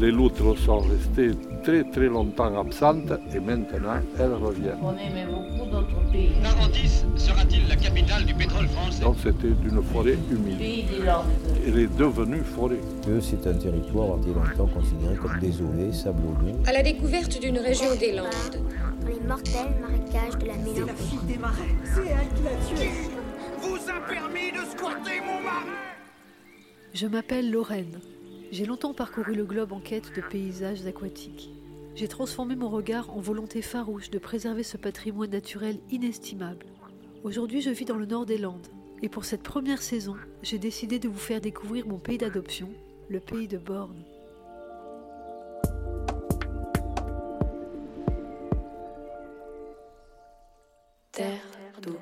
Les loutres sont restées très très longtemps absentes et maintenant elles reviennent. On aimait beaucoup d'autres pays. Narandis sera-t-il la capitale du pétrole français? Donc c'était une forêt humide. Pays des Landes. Elle est devenue forêt. que c'est un territoire été longtemps considéré comme désolé, sablonneux. À la découverte d'une région des Landes. Dans les mortels marécages de la C'est la mélancolie. fille des marais. C'est elle qui l'a tué. Vous a permis de squatter mon marais Je m'appelle Lorraine. J'ai longtemps parcouru le globe en quête de paysages aquatiques. J'ai transformé mon regard en volonté farouche de préserver ce patrimoine naturel inestimable. Aujourd'hui, je vis dans le nord des Landes, et pour cette première saison, j'ai décidé de vous faire découvrir mon pays d'adoption, le pays de Borne. Terre d'eau.